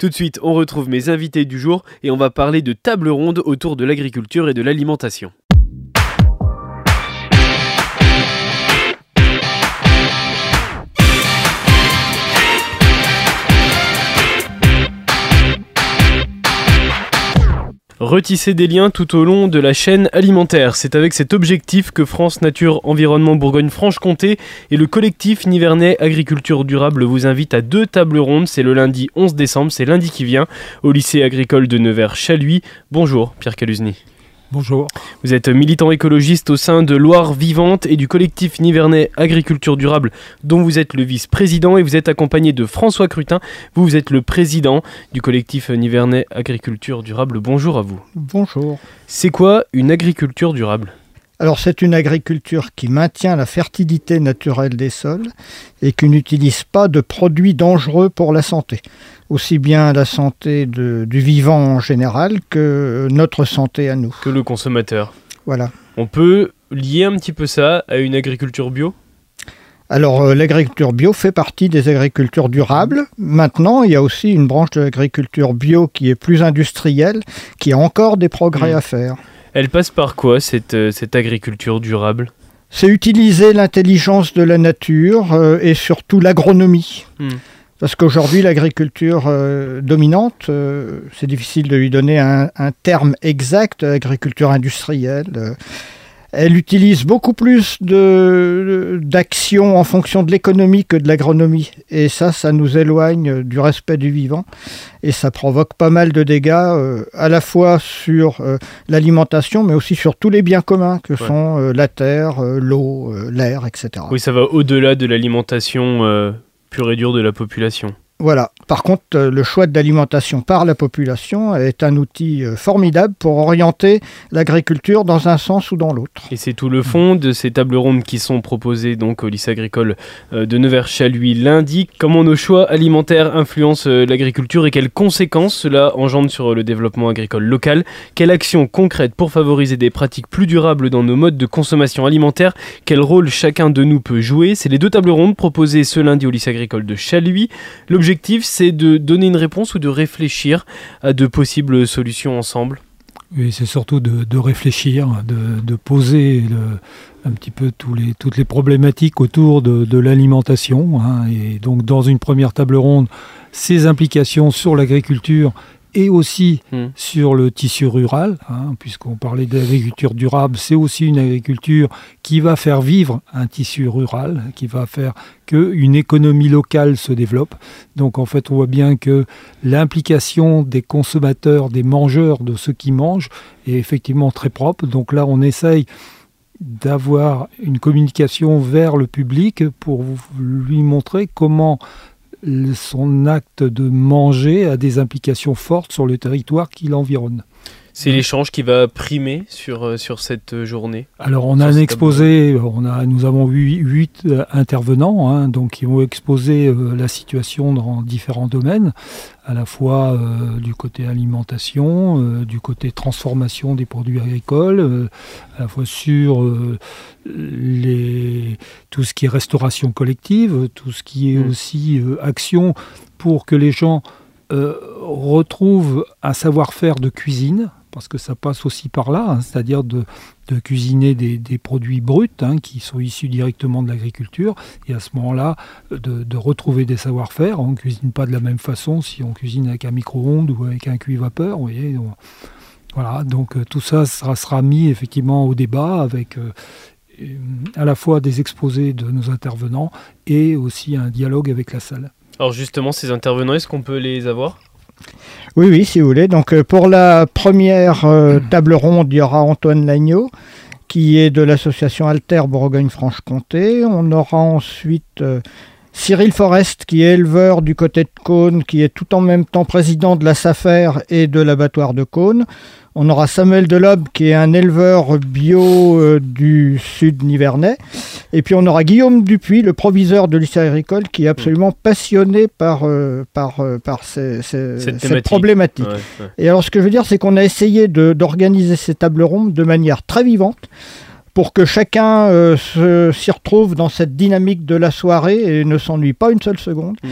Tout de suite, on retrouve mes invités du jour et on va parler de table ronde autour de l'agriculture et de l'alimentation. Retisser des liens tout au long de la chaîne alimentaire. C'est avec cet objectif que France Nature Environnement Bourgogne-Franche-Comté et le collectif Nivernais Agriculture Durable vous invitent à deux tables rondes. C'est le lundi 11 décembre, c'est lundi qui vient, au lycée agricole de Nevers-Chaluis. Bonjour Pierre Caluzny. Bonjour. Vous êtes militant écologiste au sein de Loire Vivante et du collectif Nivernais Agriculture Durable dont vous êtes le vice-président et vous êtes accompagné de François Crutin. Vous, vous êtes le président du collectif Nivernais Agriculture Durable. Bonjour à vous. Bonjour. C'est quoi une agriculture durable? Alors c'est une agriculture qui maintient la fertilité naturelle des sols et qui n'utilise pas de produits dangereux pour la santé, aussi bien la santé du vivant en général que notre santé à nous. Que le consommateur. Voilà. On peut lier un petit peu ça à une agriculture bio? Alors euh, l'agriculture bio fait partie des agricultures durables. Maintenant, il y a aussi une branche de l'agriculture bio qui est plus industrielle, qui a encore des progrès Mm. à faire. Elle passe par quoi cette, euh, cette agriculture durable? C'est utiliser l'intelligence de la nature euh, et surtout l'agronomie. Hmm. Parce qu'aujourd'hui, l'agriculture euh, dominante, euh, c'est difficile de lui donner un, un terme exact, agriculture industrielle. Elle utilise beaucoup plus de- d'actions en fonction de l'économie que de l'agronomie. Et ça, ça nous éloigne du respect du vivant. Et ça provoque pas mal de dégâts, euh, à la fois sur euh, l'alimentation, mais aussi sur tous les biens communs que sont euh, la terre, l'eau, l'air, etc. Oui, ça va au-delà de l'alimentation pure et dure de la population. Voilà. Par contre, euh, le choix de l'alimentation par la population est un outil euh, formidable pour orienter l'agriculture dans un sens ou dans l'autre. Et c'est tout le fond de ces tables rondes qui sont proposées donc au lycée agricole euh, de Nevers-Chaluis lundi. Comment nos choix alimentaires influencent l'agriculture et quelles conséquences cela engendre sur le développement agricole local? Quelles actions concrètes pour favoriser des pratiques plus durables dans nos modes de consommation alimentaire? Quel rôle chacun de nous peut jouer? C'est les deux tables rondes proposées ce lundi au lycée agricole de Chaluis. L'objectif, c'est de donner une réponse ou de réfléchir à de possibles solutions ensemble. Oui, c'est surtout de, réfléchir, de, poser un petit peu toutes les problématiques autour de, de l'alimentation. hein. et donc, dans une première table ronde, ses implications sur l'agriculture et aussi Hmm. sur le tissu rural, hein, puisqu'on parlait d'agriculture durable, c'est aussi une agriculture qui va faire vivre un tissu rural, qui va faire qu'une économie locale se développe. Donc en fait, on voit bien que l'implication des consommateurs, des mangeurs, de ceux qui mangent, est effectivement très propre. Donc là, on essaye d'avoir une communication vers le public pour lui montrer comment son acte de manger a des implications fortes sur le territoire qui l'environne. C'est l'échange qui va primer sur, euh, sur cette euh, journée. Alors on a un exposé, on a, nous avons eu huit euh, intervenants, hein, donc qui ont exposé euh, la situation dans différents domaines, à la fois euh, du côté alimentation, euh, du côté transformation des produits agricoles, à la fois sur les, tout ce qui est restauration collective, tout ce qui est Mm. aussi action pour que les gens retrouvent un savoir-faire de cuisine, parce que ça passe aussi par là, hein, c'est-à-dire de, cuisiner des, produits bruts hein, qui sont issus directement de l'agriculture, et à ce moment-là, de, de retrouver des savoir-faire. On ne cuisine pas de la même façon si on cuisine avec un micro-ondes ou avec un cuit-vapeur. vous voyez, voilà, donc euh, tout ça sera, mis effectivement au débat avec euh, euh, à la fois des exposés de nos intervenants et aussi un dialogue avec la salle. Alors justement, ces intervenants, est-ce qu'on peut les avoir? Oui, oui, si vous voulez. Donc euh, pour la première euh, table ronde, il y aura Antoine Lagneau, qui est de l'association Alter Bourgogne-Franche-Comté. On aura ensuite euh, Cyril Forest, qui est éleveur du côté de Cône, qui est tout en même temps président de la SAFER et de l'abattoir de Cône. On aura Samuel Delobe, qui est un éleveur bio euh, du sud nivernais. Et puis on aura Guillaume Dupuis, le proviseur de lycée agricole, qui est absolument passionné par, euh, par, euh, par ces- ces- Cette problématique. Ouais, ouais. Et alors, ce que je veux dire, c'est qu'on a essayé d'organiser ces tables rondes de manière très vivante pour que chacun se- s'y retrouve dans cette dynamique de la soirée et ne s'ennuie pas une seule seconde. Mm.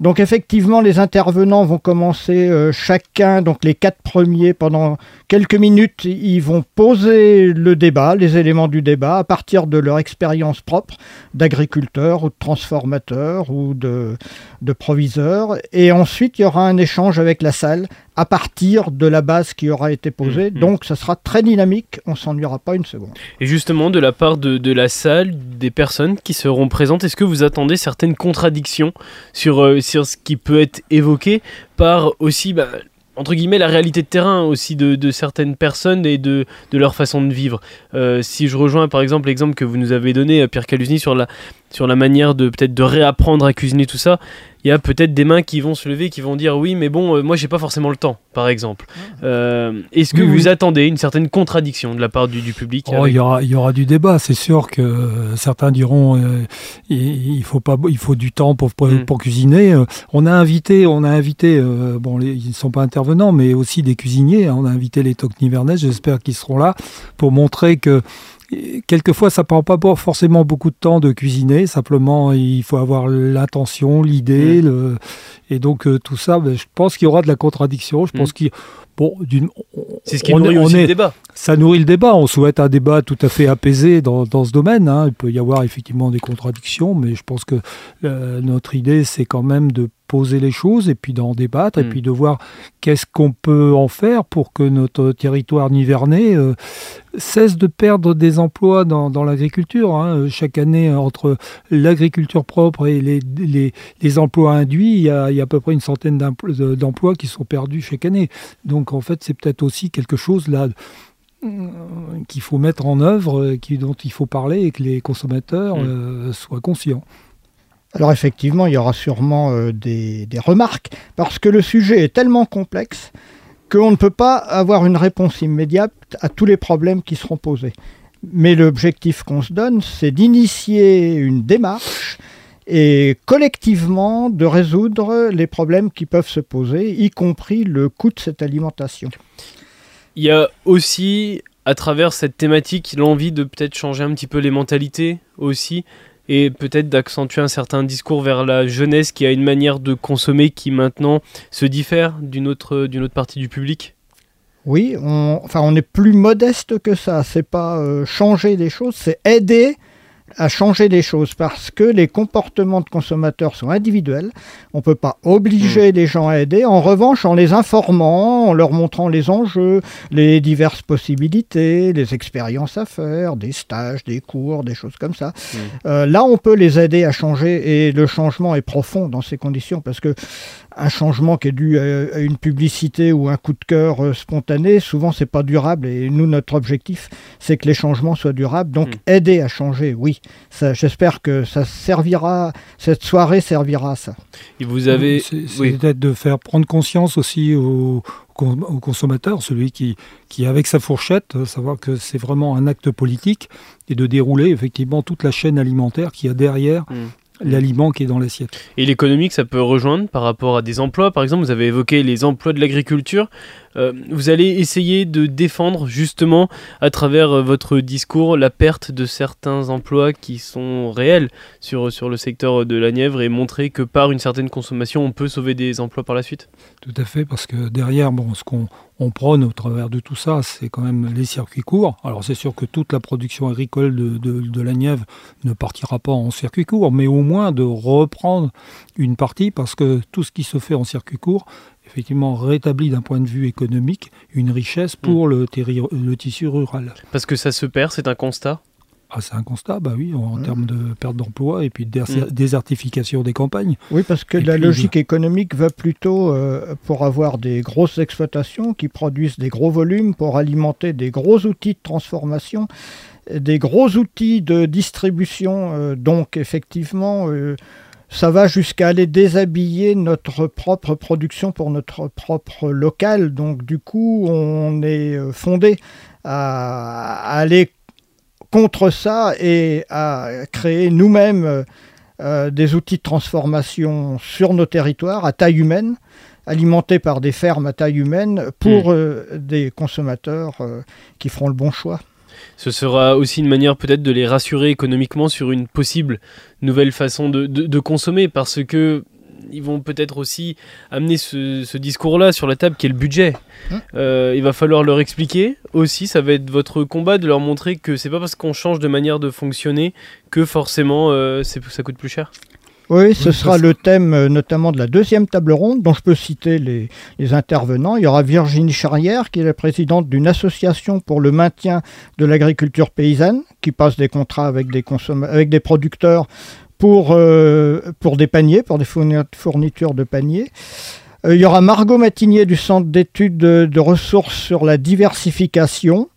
Donc effectivement, les intervenants vont commencer euh, chacun, donc les quatre premiers, pendant quelques minutes, ils vont poser le débat, les éléments du débat, à partir de leur expérience propre d'agriculteur ou de transformateur ou de, de proviseur. Et ensuite, il y aura un échange avec la salle à partir de la base qui aura été posée. Mmh, mmh. Donc ça sera très dynamique, on s'ennuiera pas une seconde. Et justement, de la part de, de la salle, des personnes qui seront présentes, est-ce que vous attendez certaines contradictions sur, euh, sur ce qui peut être évoqué par aussi, bah, entre guillemets, la réalité de terrain aussi de, de certaines personnes et de, de leur façon de vivre? Euh, Si je rejoins par exemple l'exemple que vous nous avez donné, euh, Pierre Calusny, sur la, sur la manière de peut-être de réapprendre à cuisiner tout ça, il y a peut-être des mains qui vont se lever, qui vont dire oui, mais bon, euh, moi j'ai pas forcément le temps, par exemple. Euh, Est-ce que Oui, vous oui. attendez une certaine contradiction de la part du, du public Oh, avec- il, y aura, il y aura du débat, c'est sûr que euh, certains diront euh, il, faut pas, il faut du temps pour, pour, Mm. pour cuisiner. On a invité, on a invité, bon, les- ils ne sont pas intervenants, mais aussi des cuisiniers. hein. On a invité les Toc Nivernais, j'espère qu'ils seront là pour montrer que quelquefois ça prend pas forcément beaucoup de temps de cuisiner. Simplement, il faut avoir l'intention, l'idée, le- et donc euh, tout ça. ben, je pense qu'il y aura de la contradiction. Je pense qu'il Bon, C'est ce qui on nourrit on aussi est- le débat. ça nourrit le débat. On souhaite un débat tout à fait apaisé dans, dans ce domaine. hein. Il peut y avoir effectivement des contradictions, mais je pense que euh, notre idée, c'est quand même de poser les choses et puis d'en débattre et Mm. puis de voir qu'est-ce qu'on peut en faire pour que notre territoire nivernais euh, cesse de perdre des emplois dans, dans l'agriculture. hein. Chaque année, entre l'agriculture propre et les, les, les emplois induits, il y, a, il y a à peu près une centaine d'empl- de- d'emplois qui sont perdus chaque année. Donc en fait, c'est peut-être aussi quelque chose là euh, qu'il faut mettre en œuvre, euh, qui, dont il faut parler et que les consommateurs Mm. euh, soient conscients. Alors effectivement, il y aura sûrement euh, des, des remarques, parce que le sujet est tellement complexe qu'on ne peut pas avoir une réponse immédiate à tous les problèmes qui seront posés. Mais l'objectif qu'on se donne, c'est d'initier une démarche et collectivement de résoudre les problèmes qui peuvent se poser, y compris le coût de cette alimentation. Il y a aussi, à travers cette thématique, l'envie de peut-être changer un petit peu les mentalités aussi, et peut-être d'accentuer un certain discours vers la jeunesse qui a une manière de consommer qui maintenant se diffère d'une autre, d'une autre partie du public. Oui, on, enfin, on est plus modeste que ça. C'est pas euh, changer des choses, c'est aider à changer des choses parce que les comportements de consommateurs sont individuels. On ne peut pas obliger les gens à aider. En revanche, en les informant, en leur montrant les enjeux, les diverses possibilités, les expériences à faire, des stages, des cours, des choses comme ça. Mm. Euh, là, on peut les aider à changer et le changement est profond dans ces conditions parce que un changement qui est dû à, une publicité ou un coup de cœur euh, spontané, souvent c'est pas durable. Et nous, notre objectif, c'est que les changements soient durables. Donc, Mm. aider à changer, oui. Ça, J'espère que ça servira, cette soirée servira à ça. Et vous avez... C'est c'est oui. peut-être de faire prendre conscience aussi aux, con- aux consommateurs, celui qui, qui avec sa fourchette, euh, savoir que c'est vraiment un acte politique et de dérouler effectivement toute la chaîne alimentaire qui a derrière Mm. l'aliment qui est dans l'assiette. Et l'économique, ça peut rejoindre par rapport à des emplois. Par exemple, vous avez évoqué les emplois de l'agriculture. Euh, vous allez essayer de défendre justement à travers euh, votre discours la perte de certains emplois qui sont réels sur, sur le secteur de la Nièvre et montrer que par une certaine consommation, on peut sauver des emplois par la suite. Tout à fait, parce que derrière, bon, ce qu'on on prône au travers de tout ça, c'est quand même les circuits courts. Alors c'est sûr que toute la production agricole de- de la Nièvre ne partira pas en circuit court, mais au moins de reprendre une partie, parce que tout ce qui se fait en circuit court, effectivement, rétablit d'un point de vue économique une richesse pour le, terri- le tissu rural. Parce que ça se perd, c'est un constat? Ah, c'est un constat, bah oui, en Mm. termes de perte d'emploi et puis de Mm. désertification des campagnes. Oui, parce que Et la puis, logique économique va plutôt euh, pour avoir des grosses exploitations qui produisent des gros volumes pour alimenter des gros outils de transformation, euh, des gros outils de distribution. euh, donc, effectivement, euh, ça va jusqu'à aller déshabiller notre propre production pour notre propre local. Donc, du coup, on est euh, fondé à, aller contre ça et à créer nous-mêmes euh, euh, des outils de transformation sur nos territoires à taille humaine, alimentés par des fermes à taille humaine pour euh, des consommateurs euh, qui feront le bon choix. Ce sera aussi une manière peut-être de les rassurer économiquement sur une possible nouvelle façon de, de- de consommer parce que ils vont peut-être aussi amener ce, discours-là sur la table qui est le budget. Hein il va falloir leur expliquer aussi, ça va être votre combat de leur montrer que c'est pas parce qu'on change de manière de fonctionner que forcément ça coûte plus cher. Oui, ce sera le thème euh, notamment de la deuxième table ronde, dont je peux citer les, intervenants. Il y aura Virginie Charrière, qui est la présidente d'une association pour le maintien de l'agriculture paysanne, qui passe des contrats avec des, avec des producteurs pour, euh, pour des paniers, pour des fournitures de paniers. Euh, il y aura Margot Matinier du Centre d'études de ressources sur la diversification.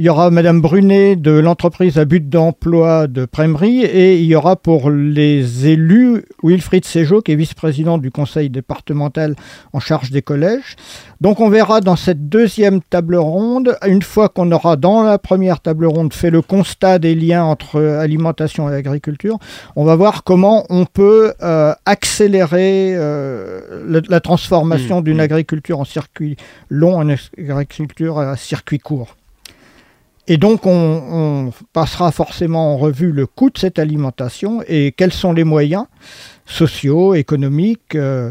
Il y aura Madame Brunet de l'entreprise à but d'emploi de Prémery et il y aura pour les élus Wilfried Sejo qui est vice-président du conseil départemental en charge des collèges. Donc on verra dans cette deuxième table ronde, une fois qu'on aura dans la première table ronde fait le constat des liens entre alimentation et agriculture, on va voir comment on peut euh, accélérer euh, la, transformation mmh, d'une mmh. agriculture en circuit long en agriculture à circuit court. Et donc, on, passera forcément en revue le coût de cette alimentation et quels sont les moyens sociaux, économiques euh,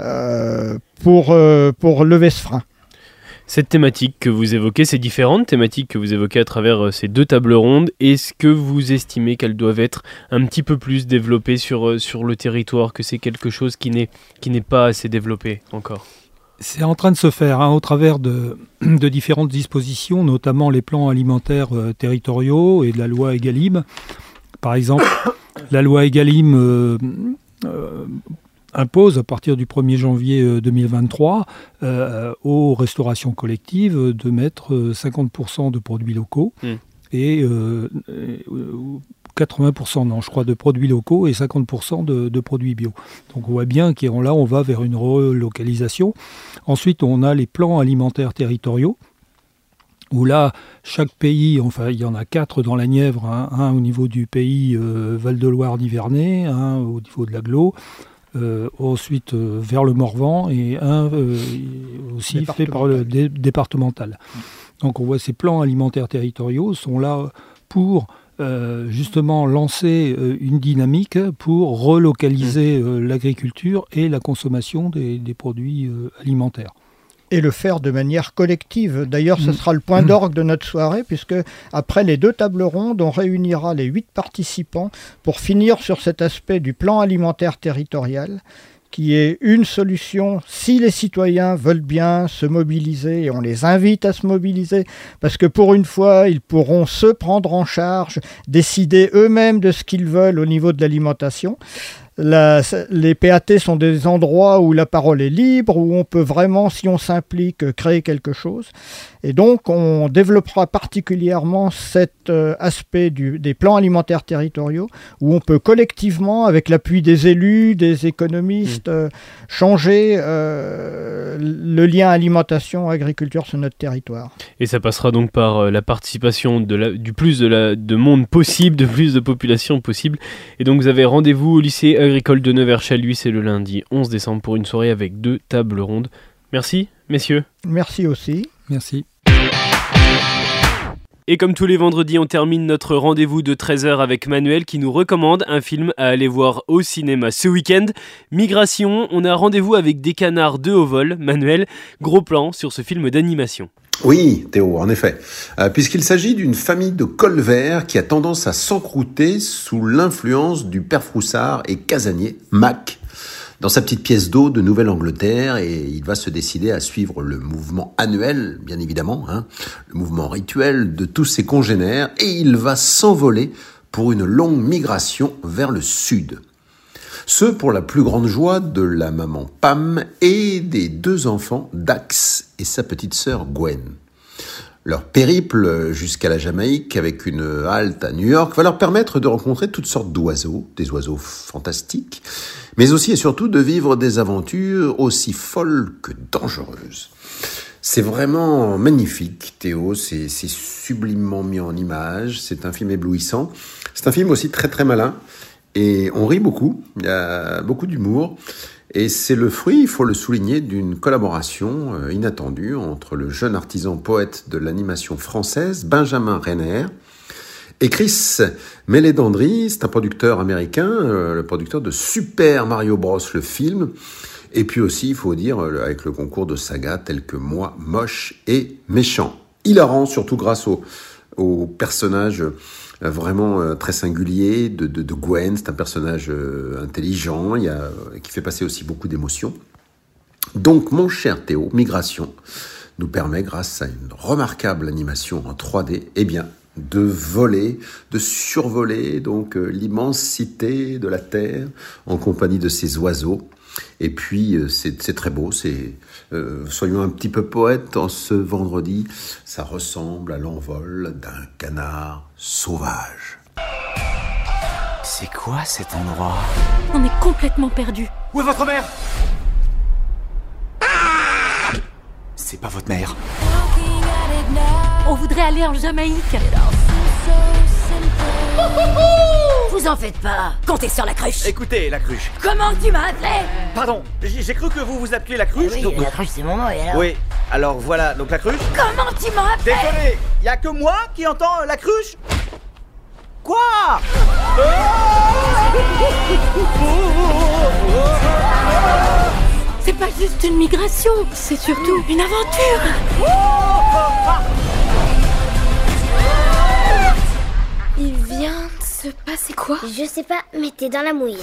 euh, pour, euh, pour lever ce frein. Cette thématique que vous évoquez, ces différentes thématiques que vous évoquez à travers ces deux tables rondes, est-ce que vous estimez qu'elles doivent être un petit peu plus développées sur le territoire, que c'est quelque chose qui n'est pas assez développé encore? C'est en train de se faire hein, au travers de, différentes dispositions, notamment les plans alimentaires euh, territoriaux et de la loi Egalim. Par exemple, la loi Egalim euh, euh, impose à partir du 1er janvier 2023 aux restaurations collectives de mettre 50% de produits locaux mmh. et 80%, non, je crois, de produits locaux et 50% de, produits bio. Donc on voit bien qu'on là, on va vers une relocalisation. Ensuite, on a les plans alimentaires territoriaux où là, chaque pays, enfin il y en a quatre dans la Nièvre, hein, un au niveau du pays euh, Val-de-Loire d'Ivernay, un au niveau de l'Aglo, euh, ensuite euh, vers le Morvan et un aussi fait par le départemental. Donc on voit ces plans alimentaires territoriaux sont là pour euh, justement lancer euh, une dynamique pour relocaliser mmh. euh, l'agriculture et la consommation des, produits alimentaires et le faire de manière collective. D'ailleurs, ce mmh. sera le point mmh. d'orgue de notre soirée, puisque après les deux tables rondes, on réunira les huit participants pour finir sur cet aspect du plan alimentaire territorial qui est une solution si les citoyens veulent bien se mobiliser, et on les invite à se mobiliser, parce que pour une fois, ils pourront se prendre en charge, décider eux-mêmes de ce qu'ils veulent au niveau de l'alimentation les PAT sont des endroits où la parole est libre, où on peut vraiment, si on s'implique, créer quelque chose. Et donc, on développera particulièrement cet euh, aspect des plans alimentaires territoriaux, où on peut collectivement, avec l'appui des élus, des économistes, mmh. euh, changer euh, le lien alimentation-agriculture sur notre territoire. Et ça passera donc par la participation de du plus de, la, de monde possible, de plus de population possible. Et donc, vous avez rendez-vous au lycée agricole de Nevers-Chaluis, c'est le lundi 11 décembre pour une soirée avec deux tables rondes. Merci, messieurs. Merci aussi. Merci. Et comme tous les vendredis, on termine notre rendez-vous de 13h avec Manuel qui nous recommande un film à aller voir au cinéma ce week-end. Migration, on a rendez-vous avec des canards de haut vol. Manuel, gros plan sur ce film d'animation. Oui, Théo, en effet. Euh, puisqu'il s'agit d'une famille de colverts qui a tendance à s'encrouter sous l'influence du père Froussard et casanier, Mac, dans sa petite pièce d'eau de Nouvelle-Angleterre et il va se décider à suivre le mouvement annuel, bien évidemment, hein, le mouvement rituel de tous ses congénères et il va s'envoler pour une longue migration vers le sud. Ce pour la plus grande joie de la maman Pam et des deux enfants Dax et sa petite sœur Gwen. Leur périple jusqu'à la Jamaïque avec une halte à New York va leur permettre de rencontrer toutes sortes d'oiseaux, des oiseaux fantastiques, mais aussi et surtout de vivre des aventures aussi folles que dangereuses. C'est vraiment magnifique, Théo, c'est sublimement mis en image, c'est un film éblouissant, c'est un film aussi très très malin, et on rit beaucoup, il y a beaucoup d'humour. Et c'est le fruit, il faut le souligner, d'une collaboration euh, inattendue entre le jeune artisan poète de l'animation française, Benjamin Renner, Et Chris Meledandri, c'est un producteur américain, euh, le producteur de Super Mario Bros, le film. Et puis aussi, il faut dire, euh, avec le concours de sagas tels que Moi, Moche et Méchant. Hilarant, surtout grâce au, au personnage euh, vraiment très singulier de, Gwen. C'est un personnage intelligent, il y a, qui fait passer aussi beaucoup d'émotions. Donc, mon cher Théo, Migration nous permet, grâce à une remarquable animation en 3D, eh de voler, de survoler donc euh, l'immensité de la Terre en compagnie de ces oiseaux. Et puis euh, c'est très beau, c'est euh, soyons un petit peu poètes en ce vendredi, ça ressemble à l'envol d'un canard sauvage. C'est quoi cet endroit? On est complètement perdu. Où est votre mère? C'est pas votre mère. On voudrait aller en Jamaïque. Vous en faites pas. Comptez sur la cruche. Écoutez, la cruche. Comment tu m'as appelé Pardon, j'ai cru que vous vous appeliez la cruche. Oui, donc- la cruche c'est mon nom et alors Oui, alors voilà, donc la cruche. Comment tu m'as appelé Désolé, y a que moi qui entends la cruche Quoi C'est pas juste une migration, c'est surtout une aventure. Il se passer quoi Je sais pas, mais t'es dans la mouise.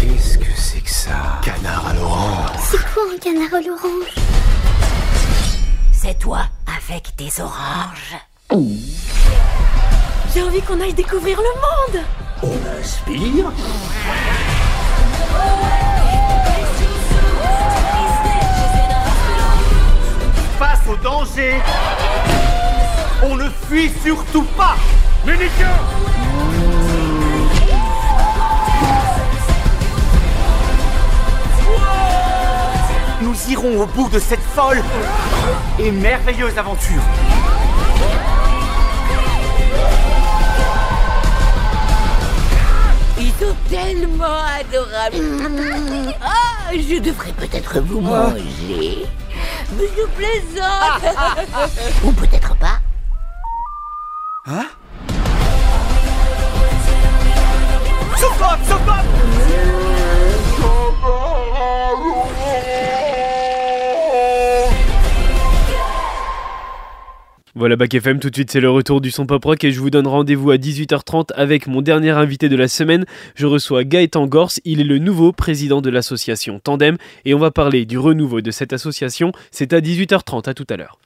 Qu'est-ce que c'est que ça Canard à l'orange. C'est quoi un canard à l'orange C'est toi avec tes oranges. J'ai envie qu'on aille découvrir le monde. On inspire. Face au danger, on ne fuit surtout pas. Munitions Nous irons au bout de cette folle et merveilleuse aventure. Ils sont tellement adorables. Ah, je devrais peut-être vous manger. Mais je plaisante. Ou peut-être pas. Hein? Voilà Bac FM, tout de suite c'est le retour du son pop rock et je vous donne rendez-vous à 18h30 avec mon dernier invité de la semaine. Je reçois Gaëtan Gors, il est le nouveau président de l'association Tandem et on va parler du renouveau de cette association. C'est à 18h30, à tout à l'heure.